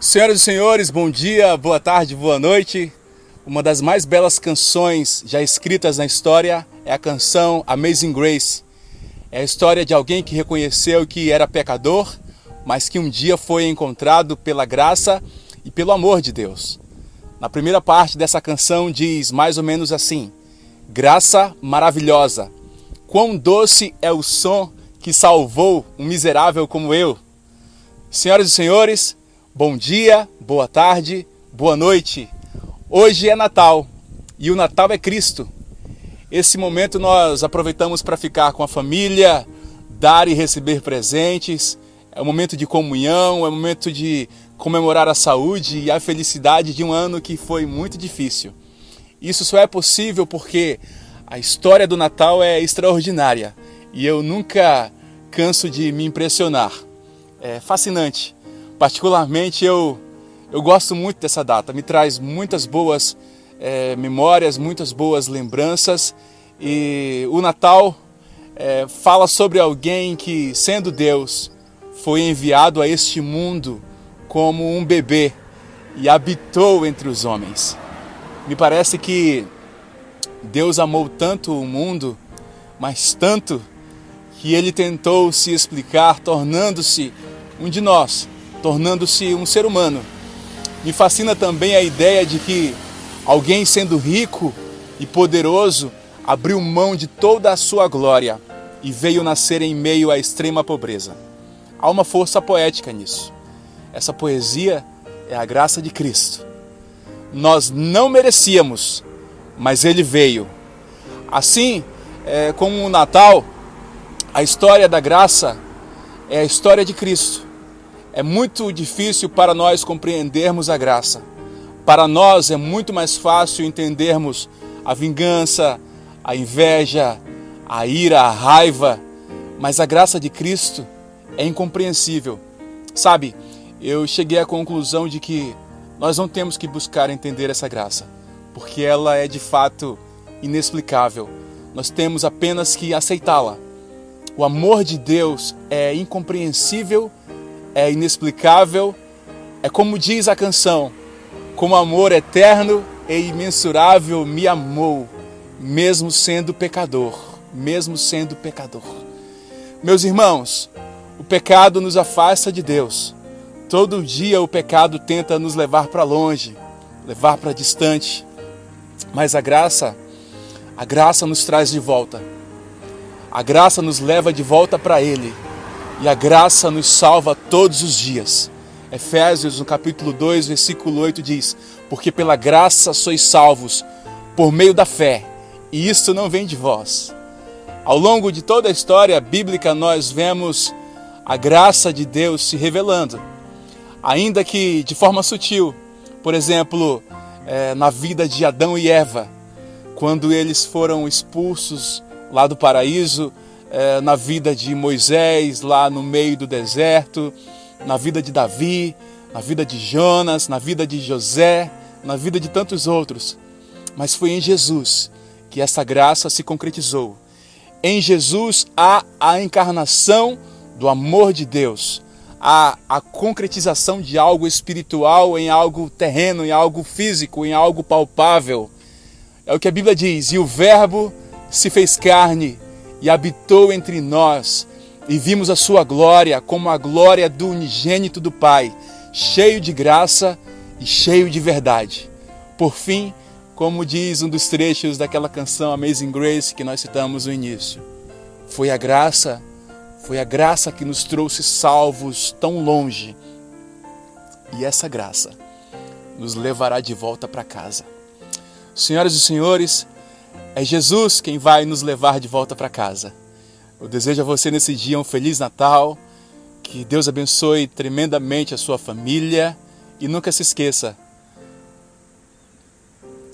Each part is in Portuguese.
Senhoras e senhores, bom dia, boa tarde, boa noite. Uma das mais belas canções já escritas na história é a canção Amazing Grace. É a história de alguém que reconheceu que era pecador, mas que um dia foi encontrado pela graça e pelo amor de Deus. Na primeira parte dessa canção diz mais ou menos assim: Graça maravilhosa, quão doce é o som que salvou um miserável como eu. Senhoras e senhores, Bom dia, boa tarde, boa noite. Hoje é Natal e o Natal é Cristo. Esse momento nós aproveitamos para ficar com a família, dar e receber presentes. É um momento de comunhão, é um momento de comemorar a saúde e a felicidade de um ano que foi muito difícil. Isso só é possível porque a história do Natal é extraordinária e eu nunca canso de me impressionar. É fascinante Particularmente eu, eu gosto muito dessa data, me traz muitas boas é, memórias, muitas boas lembranças. E o Natal é, fala sobre alguém que, sendo Deus, foi enviado a este mundo como um bebê e habitou entre os homens. Me parece que Deus amou tanto o mundo, mas tanto, que ele tentou se explicar, tornando-se um de nós tornando-se um ser humano. Me fascina também a ideia de que alguém sendo rico e poderoso abriu mão de toda a sua glória e veio nascer em meio à extrema pobreza. Há uma força poética nisso. Essa poesia é a graça de Cristo. Nós não merecíamos, mas ele veio. Assim, é, como o Natal, a história da graça é a história de Cristo. É muito difícil para nós compreendermos a graça. Para nós é muito mais fácil entendermos a vingança, a inveja, a ira, a raiva, mas a graça de Cristo é incompreensível. Sabe, eu cheguei à conclusão de que nós não temos que buscar entender essa graça, porque ela é de fato inexplicável. Nós temos apenas que aceitá-la. O amor de Deus é incompreensível é inexplicável, é como diz a canção: como amor eterno e imensurável me amou, mesmo sendo pecador, mesmo sendo pecador. Meus irmãos, o pecado nos afasta de Deus. Todo dia o pecado tenta nos levar para longe, levar para distante. Mas a graça, a graça nos traz de volta. A graça nos leva de volta para Ele e a graça nos salva todos os dias. Efésios, no capítulo 2, versículo 8 diz: Porque pela graça sois salvos, por meio da fé, e isto não vem de vós. Ao longo de toda a história bíblica, nós vemos a graça de Deus se revelando, ainda que de forma sutil. Por exemplo, é, na vida de Adão e Eva, quando eles foram expulsos lá do paraíso, é, na vida de Moisés lá no meio do deserto, na vida de Davi, na vida de Jonas, na vida de José, na vida de tantos outros. Mas foi em Jesus que essa graça se concretizou. Em Jesus há a encarnação do amor de Deus, há a concretização de algo espiritual em algo terreno, em algo físico, em algo palpável. É o que a Bíblia diz: e o Verbo se fez carne e habitou entre nós, e vimos a sua glória como a glória do unigênito do Pai, cheio de graça e cheio de verdade. Por fim, como diz um dos trechos daquela canção Amazing Grace que nós citamos no início, foi a graça, foi a graça que nos trouxe salvos tão longe. E essa graça nos levará de volta para casa. Senhoras e senhores, é Jesus quem vai nos levar de volta para casa. Eu desejo a você nesse dia um feliz Natal, que Deus abençoe tremendamente a sua família e nunca se esqueça: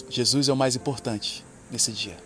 Jesus é o mais importante nesse dia.